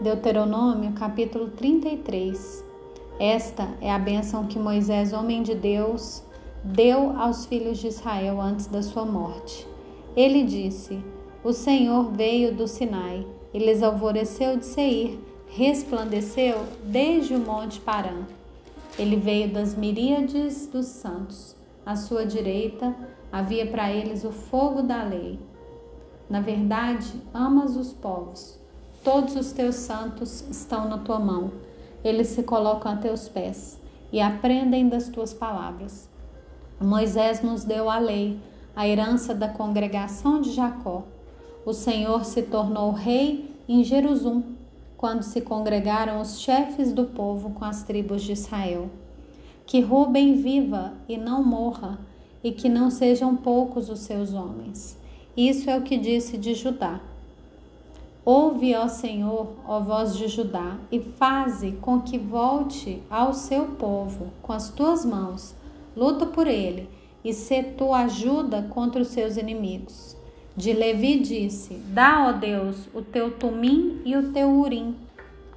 Deuteronômio capítulo 33. Esta é a bênção que Moisés, homem de Deus, deu aos filhos de Israel antes da sua morte. Ele disse: O Senhor veio do Sinai e lhes alvoreceu de Seir, resplandeceu desde o monte Parã. Ele veio das miríades dos santos. À sua direita havia para eles o fogo da lei. Na verdade, amas os povos Todos os teus santos estão na tua mão. Eles se colocam a teus pés e aprendem das tuas palavras. Moisés nos deu a lei, a herança da congregação de Jacó. O Senhor se tornou rei em Jerusalém, quando se congregaram os chefes do povo com as tribos de Israel. Que Rubem viva e não morra, e que não sejam poucos os seus homens. Isso é o que disse de Judá. Ouve, ó Senhor, ó voz de Judá, e faze com que volte ao seu povo com as tuas mãos. Luta por ele e se tu ajuda contra os seus inimigos. De Levi disse: Dá, ó Deus, o teu tumim e o teu urim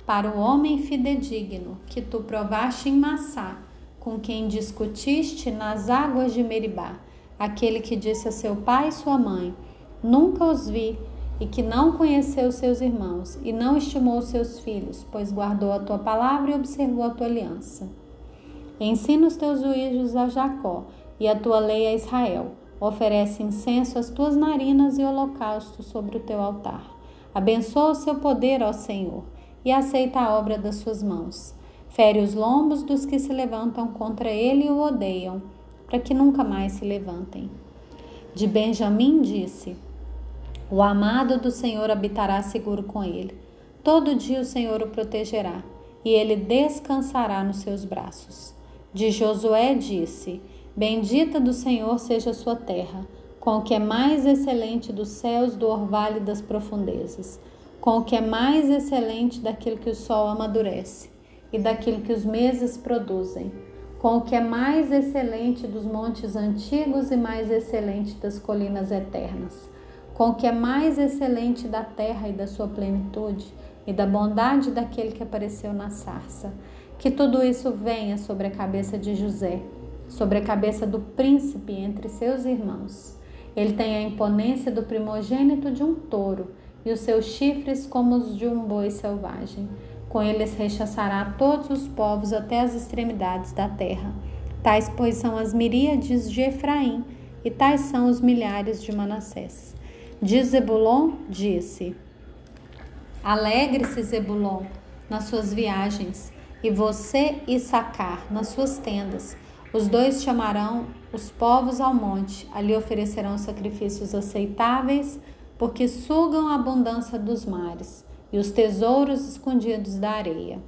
para o homem fidedigno que tu provaste em Massá, com quem discutiste nas águas de Meribá, aquele que disse a seu pai e sua mãe: Nunca os vi e que não conheceu seus irmãos e não estimou seus filhos, pois guardou a tua palavra e observou a tua aliança. Ensina os teus juízos a Jacó e a tua lei a Israel. Oferece incenso às tuas narinas e holocausto sobre o teu altar. Abençoa o seu poder, ó Senhor, e aceita a obra das suas mãos. Fere os lombos dos que se levantam contra ele e o odeiam, para que nunca mais se levantem. De Benjamim disse: o amado do Senhor habitará seguro com ele. Todo dia o Senhor o protegerá, e ele descansará nos seus braços. De Josué disse: Bendita do Senhor seja a sua terra, com o que é mais excelente dos céus do orvalho das profundezas, com o que é mais excelente daquilo que o sol amadurece e daquilo que os meses produzem, com o que é mais excelente dos montes antigos e mais excelente das colinas eternas com o que é mais excelente da terra e da sua plenitude, e da bondade daquele que apareceu na sarça. Que tudo isso venha sobre a cabeça de José, sobre a cabeça do príncipe entre seus irmãos. Ele tem a imponência do primogênito de um touro e os seus chifres como os de um boi selvagem. Com eles rechaçará todos os povos até as extremidades da terra. Tais, pois, são as miríades de Efraim, e tais são os milhares de Manassés. De Zebulon disse: Alegre-se, Zebulon, nas suas viagens, e você e Sacar nas suas tendas. Os dois chamarão os povos ao monte, ali oferecerão sacrifícios aceitáveis, porque sugam a abundância dos mares e os tesouros escondidos da areia.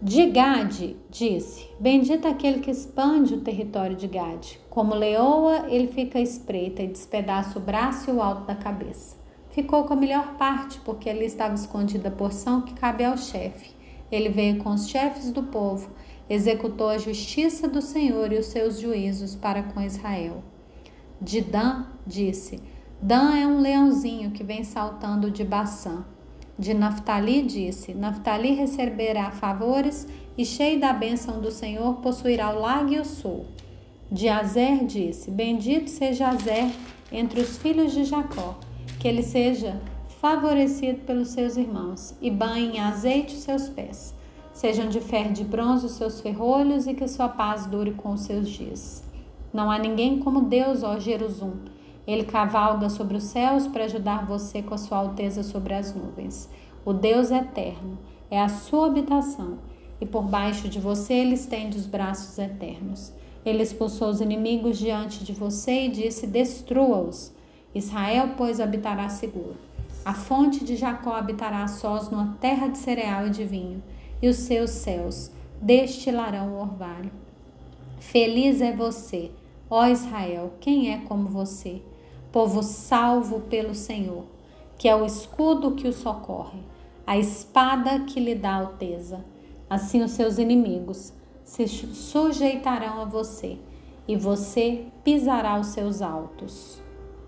De Gade disse: Bendito aquele que expande o território de Gade. Como leoa, ele fica espreita e despedaça o braço e o alto da cabeça. Ficou com a melhor parte, porque ali estava escondida a porção que cabe ao chefe. Ele veio com os chefes do povo, executou a justiça do Senhor e os seus juízos para com Israel. De Dan disse: Dan é um leãozinho que vem saltando de Baçã. De Naphtali disse: Naphtali receberá favores e, cheio da bênção do Senhor, possuirá o lago e o sul. De Azer disse: Bendito seja Azer entre os filhos de Jacó, que ele seja favorecido pelos seus irmãos, e banhe em azeite os seus pés. Sejam de ferro de bronze os seus ferrolhos, e que sua paz dure com os seus dias. Não há ninguém como Deus, ó Jerusalém ele cavalga sobre os céus para ajudar você com a sua alteza sobre as nuvens. O Deus eterno é a sua habitação, e por baixo de você ele estende os braços eternos. Ele expulsou os inimigos diante de você e disse: Destrua-os. Israel, pois, habitará seguro. A fonte de Jacó habitará sós numa terra de cereal e de vinho, e os seus céus destilarão o orvalho. Feliz é você, ó Israel, quem é como você? povo salvo pelo Senhor, que é o escudo que o socorre, a espada que lhe dá alteza. Assim os seus inimigos se sujeitarão a você, e você pisará os seus altos.